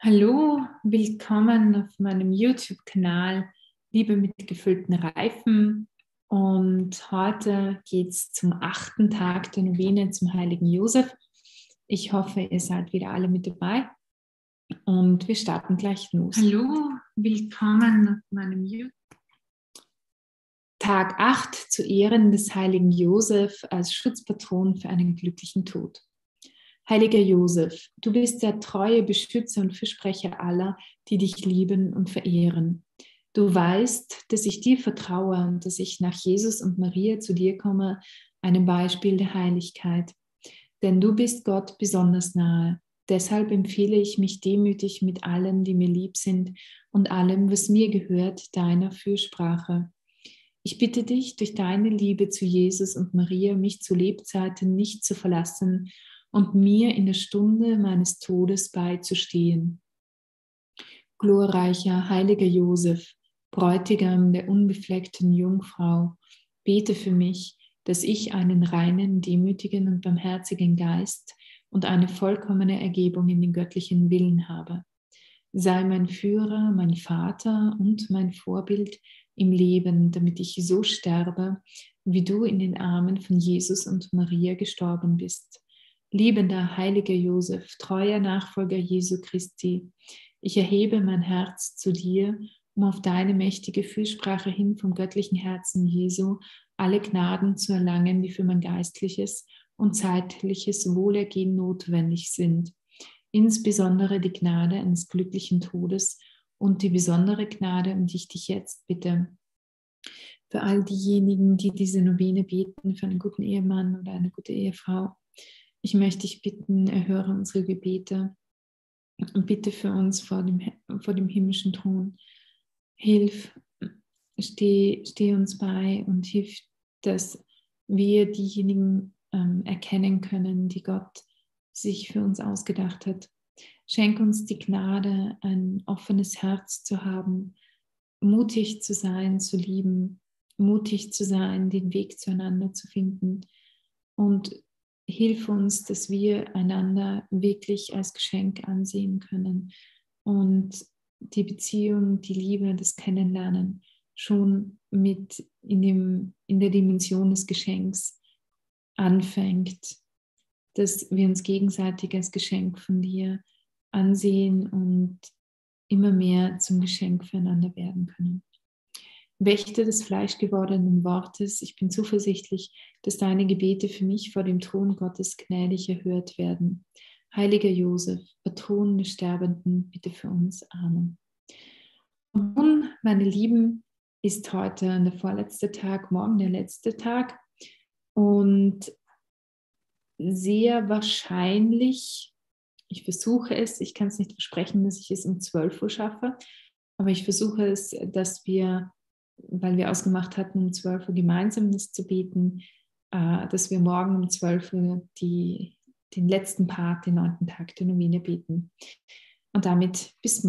Hallo, willkommen auf meinem YouTube-Kanal Liebe mit gefüllten Reifen. Und heute geht es zum achten Tag der Novene zum heiligen Josef. Ich hoffe, ihr seid wieder alle mit dabei. Und wir starten gleich los. Hallo, willkommen auf meinem YouTube. Tag 8 zu Ehren des heiligen Josef als Schutzpatron für einen glücklichen Tod. Heiliger Josef, du bist der treue Beschützer und Fürsprecher aller, die dich lieben und verehren. Du weißt, dass ich dir vertraue und dass ich nach Jesus und Maria zu dir komme, einem Beispiel der Heiligkeit. Denn du bist Gott besonders nahe. Deshalb empfehle ich mich demütig mit allen, die mir lieb sind und allem, was mir gehört, deiner Fürsprache. Ich bitte dich, durch deine Liebe zu Jesus und Maria mich zu Lebzeiten nicht zu verlassen und mir in der Stunde meines Todes beizustehen. Glorreicher, heiliger Josef, Bräutigam der unbefleckten Jungfrau, bete für mich, dass ich einen reinen, demütigen und barmherzigen Geist und eine vollkommene Ergebung in den göttlichen Willen habe. Sei mein Führer, mein Vater und mein Vorbild im Leben, damit ich so sterbe, wie du in den Armen von Jesus und Maria gestorben bist. Liebender, heiliger Josef, treuer Nachfolger Jesu Christi, ich erhebe mein Herz zu dir, um auf deine mächtige Fürsprache hin vom göttlichen Herzen Jesu alle Gnaden zu erlangen, die für mein geistliches und zeitliches Wohlergehen notwendig sind. Insbesondere die Gnade eines glücklichen Todes und die besondere Gnade, um die ich dich jetzt bitte. Für all diejenigen, die diese Novene beten, für einen guten Ehemann oder eine gute Ehefrau, ich möchte dich bitten, erhöre unsere Gebete und bitte für uns vor dem, vor dem himmlischen Thron. Hilf, steh, steh uns bei und hilf, dass wir diejenigen ähm, erkennen können, die Gott sich für uns ausgedacht hat. Schenk uns die Gnade, ein offenes Herz zu haben, mutig zu sein, zu lieben, mutig zu sein, den Weg zueinander zu finden und hilf uns, dass wir einander wirklich als Geschenk ansehen können und die Beziehung, die Liebe, das Kennenlernen schon mit in, dem, in der Dimension des Geschenks anfängt, dass wir uns gegenseitig als Geschenk von dir ansehen und immer mehr zum Geschenk füreinander werden können. Wächter des fleischgewordenen Wortes, ich bin zuversichtlich, dass deine Gebete für mich vor dem Thron Gottes gnädig erhört werden. Heiliger Josef, Patron des Sterbenden, bitte für uns. Amen. Und nun, meine Lieben, ist heute der vorletzte Tag, morgen der letzte Tag. Und sehr wahrscheinlich, ich versuche es, ich kann es nicht versprechen, dass ich es um 12 Uhr schaffe, aber ich versuche es, dass wir weil wir ausgemacht hatten, um 12 Uhr gemeinsam das zu beten, äh, dass wir morgen um 12 Uhr die, den letzten Part, den neunten Tag der Novene beten. Und damit bis morgen.